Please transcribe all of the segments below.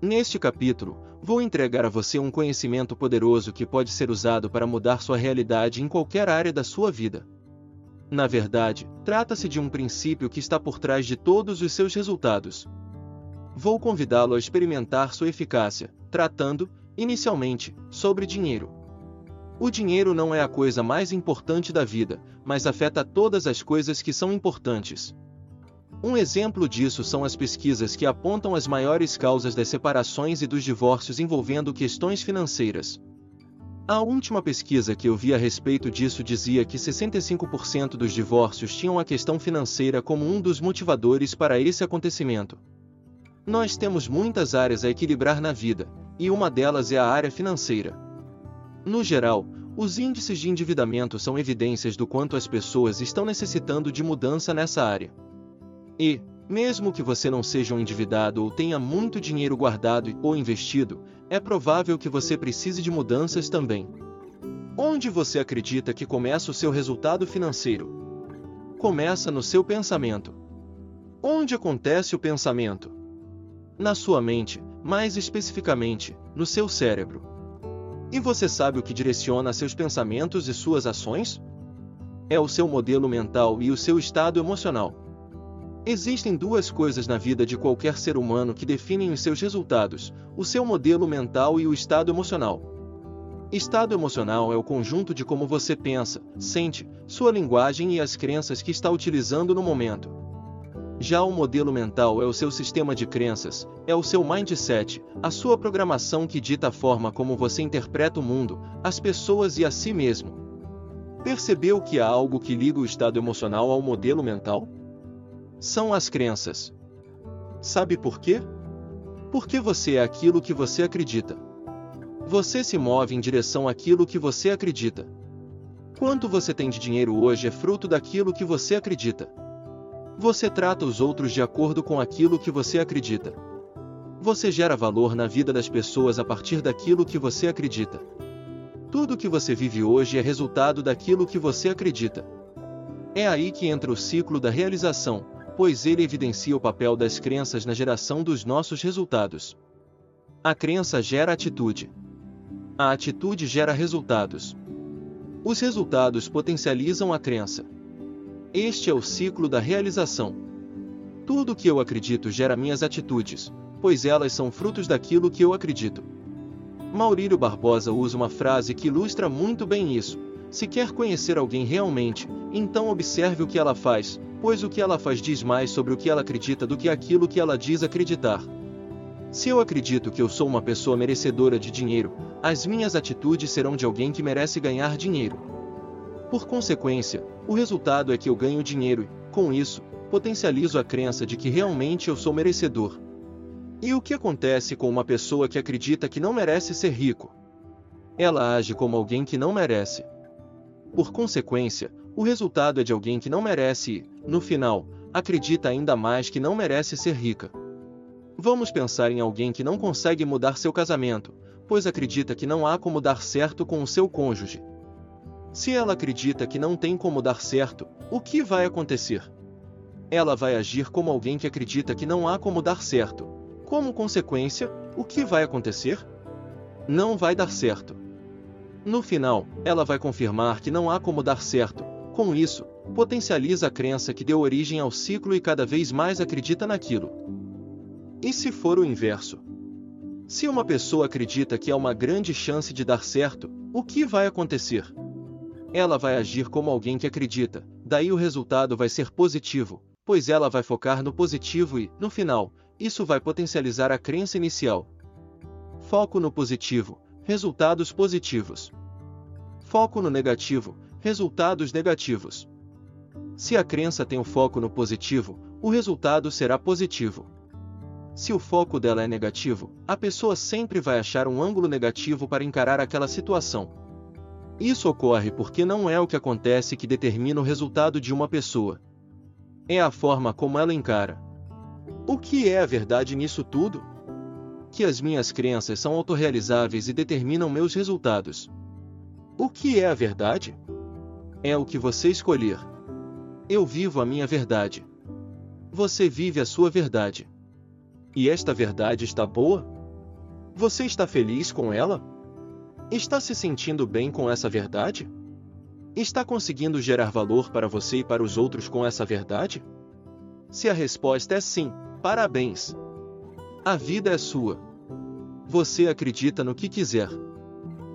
Neste capítulo, vou entregar a você um conhecimento poderoso que pode ser usado para mudar sua realidade em qualquer área da sua vida. Na verdade, trata-se de um princípio que está por trás de todos os seus resultados. Vou convidá-lo a experimentar sua eficácia, tratando, inicialmente, sobre dinheiro. O dinheiro não é a coisa mais importante da vida, mas afeta todas as coisas que são importantes. Um exemplo disso são as pesquisas que apontam as maiores causas das separações e dos divórcios envolvendo questões financeiras. A última pesquisa que eu vi a respeito disso dizia que 65% dos divórcios tinham a questão financeira como um dos motivadores para esse acontecimento. Nós temos muitas áreas a equilibrar na vida, e uma delas é a área financeira. No geral, os índices de endividamento são evidências do quanto as pessoas estão necessitando de mudança nessa área. E, mesmo que você não seja um endividado ou tenha muito dinheiro guardado ou investido, é provável que você precise de mudanças também. Onde você acredita que começa o seu resultado financeiro? Começa no seu pensamento. Onde acontece o pensamento? Na sua mente, mais especificamente, no seu cérebro. E você sabe o que direciona seus pensamentos e suas ações? É o seu modelo mental e o seu estado emocional. Existem duas coisas na vida de qualquer ser humano que definem os seus resultados: o seu modelo mental e o estado emocional. Estado emocional é o conjunto de como você pensa, sente, sua linguagem e as crenças que está utilizando no momento. Já o modelo mental é o seu sistema de crenças, é o seu mindset, a sua programação que dita a forma como você interpreta o mundo, as pessoas e a si mesmo. Percebeu que há algo que liga o estado emocional ao modelo mental? São as crenças. Sabe por quê? Porque você é aquilo que você acredita. Você se move em direção àquilo que você acredita. Quanto você tem de dinheiro hoje é fruto daquilo que você acredita. Você trata os outros de acordo com aquilo que você acredita. Você gera valor na vida das pessoas a partir daquilo que você acredita. Tudo que você vive hoje é resultado daquilo que você acredita. É aí que entra o ciclo da realização, pois ele evidencia o papel das crenças na geração dos nossos resultados. A crença gera atitude. A atitude gera resultados. Os resultados potencializam a crença. Este é o ciclo da realização. Tudo que eu acredito gera minhas atitudes, pois elas são frutos daquilo que eu acredito. Maurílio Barbosa usa uma frase que ilustra muito bem isso. Se quer conhecer alguém realmente, então observe o que ela faz, pois o que ela faz diz mais sobre o que ela acredita do que aquilo que ela diz acreditar. Se eu acredito que eu sou uma pessoa merecedora de dinheiro, as minhas atitudes serão de alguém que merece ganhar dinheiro. Por consequência, o resultado é que eu ganho dinheiro e, com isso, potencializo a crença de que realmente eu sou merecedor. E o que acontece com uma pessoa que acredita que não merece ser rico? Ela age como alguém que não merece. Por consequência, o resultado é de alguém que não merece e, no final, acredita ainda mais que não merece ser rica. Vamos pensar em alguém que não consegue mudar seu casamento, pois acredita que não há como dar certo com o seu cônjuge. Se ela acredita que não tem como dar certo, o que vai acontecer? Ela vai agir como alguém que acredita que não há como dar certo. Como consequência, o que vai acontecer? Não vai dar certo. No final, ela vai confirmar que não há como dar certo, com isso, potencializa a crença que deu origem ao ciclo e cada vez mais acredita naquilo. E se for o inverso? Se uma pessoa acredita que há uma grande chance de dar certo, o que vai acontecer? Ela vai agir como alguém que acredita, daí o resultado vai ser positivo, pois ela vai focar no positivo e, no final, isso vai potencializar a crença inicial. Foco no positivo, resultados positivos. Foco no negativo, resultados negativos. Se a crença tem o foco no positivo, o resultado será positivo. Se o foco dela é negativo, a pessoa sempre vai achar um ângulo negativo para encarar aquela situação. Isso ocorre porque não é o que acontece que determina o resultado de uma pessoa. É a forma como ela encara. O que é a verdade nisso tudo? Que as minhas crenças são autorrealizáveis e determinam meus resultados. O que é a verdade? É o que você escolher. Eu vivo a minha verdade. Você vive a sua verdade. E esta verdade está boa? Você está feliz com ela? Está se sentindo bem com essa verdade? Está conseguindo gerar valor para você e para os outros com essa verdade? Se a resposta é sim, parabéns! A vida é sua. Você acredita no que quiser.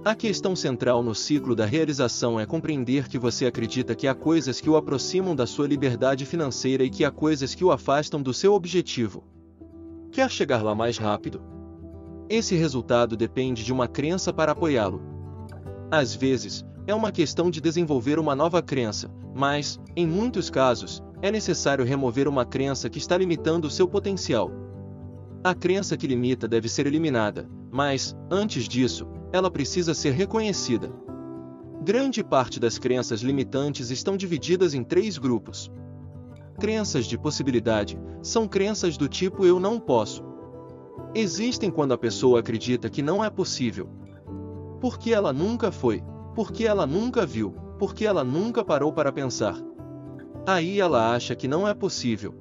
A questão central no ciclo da realização é compreender que você acredita que há coisas que o aproximam da sua liberdade financeira e que há coisas que o afastam do seu objetivo. Quer chegar lá mais rápido? Esse resultado depende de uma crença para apoiá-lo. Às vezes, é uma questão de desenvolver uma nova crença, mas, em muitos casos, é necessário remover uma crença que está limitando o seu potencial. A crença que limita deve ser eliminada, mas, antes disso, ela precisa ser reconhecida. Grande parte das crenças limitantes estão divididas em três grupos. Crenças de possibilidade são crenças do tipo eu não posso. Existem quando a pessoa acredita que não é possível. Porque ela nunca foi, porque ela nunca viu, porque ela nunca parou para pensar. Aí ela acha que não é possível,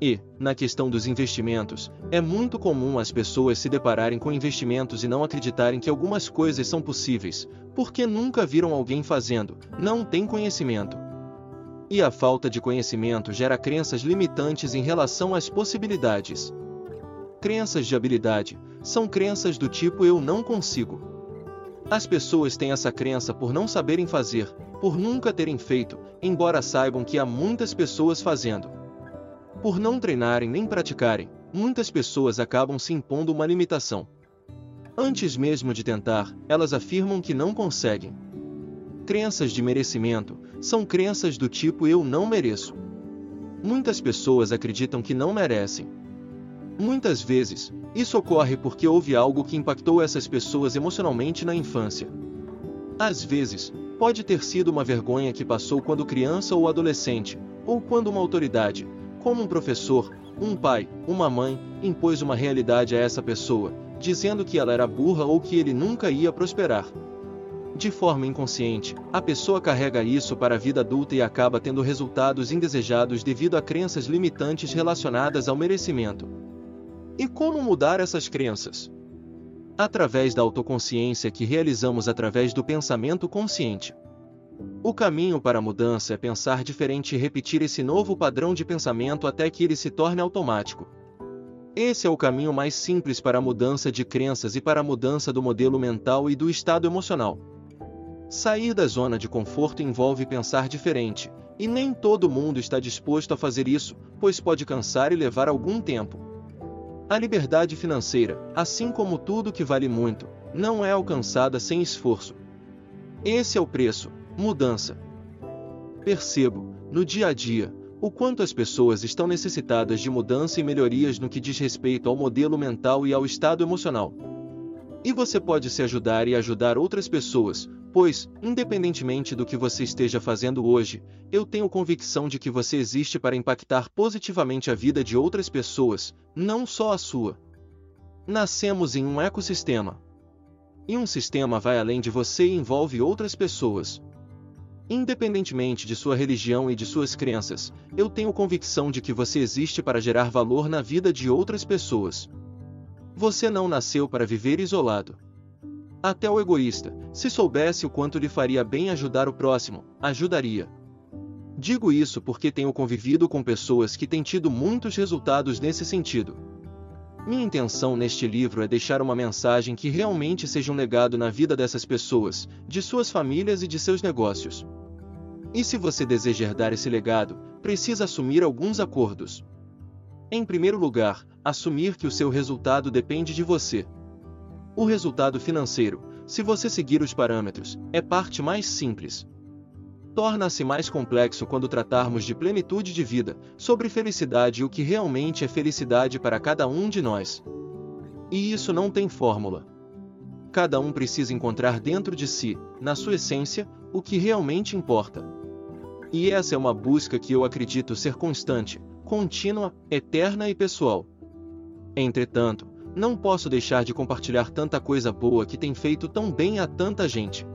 e, na questão dos investimentos, é muito comum as pessoas se depararem com investimentos e não acreditarem que algumas coisas são possíveis, porque nunca viram alguém fazendo, não têm conhecimento. E a falta de conhecimento gera crenças limitantes em relação às possibilidades. Crenças de habilidade são crenças do tipo eu não consigo. As pessoas têm essa crença por não saberem fazer, por nunca terem feito, embora saibam que há muitas pessoas fazendo. Por não treinarem nem praticarem, muitas pessoas acabam se impondo uma limitação. Antes mesmo de tentar, elas afirmam que não conseguem. Crenças de merecimento são crenças do tipo eu não mereço. Muitas pessoas acreditam que não merecem. Muitas vezes, isso ocorre porque houve algo que impactou essas pessoas emocionalmente na infância. Às vezes, pode ter sido uma vergonha que passou quando criança ou adolescente, ou quando uma autoridade, como um professor, um pai, uma mãe, impôs uma realidade a essa pessoa, dizendo que ela era burra ou que ele nunca ia prosperar. De forma inconsciente, a pessoa carrega isso para a vida adulta e acaba tendo resultados indesejados devido a crenças limitantes relacionadas ao merecimento. E como mudar essas crenças? Através da autoconsciência que realizamos através do pensamento consciente. O caminho para a mudança é pensar diferente e repetir esse novo padrão de pensamento até que ele se torne automático. Esse é o caminho mais simples para a mudança de crenças e para a mudança do modelo mental e do estado emocional. Sair da zona de conforto envolve pensar diferente, e nem todo mundo está disposto a fazer isso, pois pode cansar e levar algum tempo. A liberdade financeira, assim como tudo que vale muito, não é alcançada sem esforço. Esse é o preço, Mudança. Percebo, no dia a dia, o quanto as pessoas estão necessitadas de mudança e melhorias no que diz respeito ao modelo mental e ao estado emocional. E você pode se ajudar e ajudar outras pessoas, pois, independentemente do que você esteja fazendo hoje, eu tenho convicção de que você existe para impactar positivamente a vida de outras pessoas, não só a sua. Nascemos em um ecossistema. E um sistema vai além de você e envolve outras pessoas. Independentemente de sua religião e de suas crenças, eu tenho convicção de que você existe para gerar valor na vida de outras pessoas. Você não nasceu para viver isolado. Até o egoísta, se soubesse o quanto lhe faria bem ajudar o próximo, ajudaria. Digo isso porque tenho convivido com pessoas que têm tido muitos resultados nesse sentido. Minha intenção neste livro é deixar uma mensagem que realmente seja um legado na vida dessas pessoas, de suas famílias e de seus negócios. E se você deseja herdar esse legado, precisa assumir alguns acordos. Em primeiro lugar, assumir que o seu resultado depende de você. O resultado financeiro, se você seguir os parâmetros, é parte mais simples torna-se mais complexo quando tratarmos de plenitude de vida, sobre felicidade e o que realmente é felicidade para cada um de nós. E isso não tem fórmula. Cada um precisa encontrar dentro de si, na sua essência, o que realmente importa. E essa é uma busca que eu acredito ser constante, contínua, eterna e pessoal. Entretanto, não posso deixar de compartilhar tanta coisa boa que tem feito tão bem a tanta gente.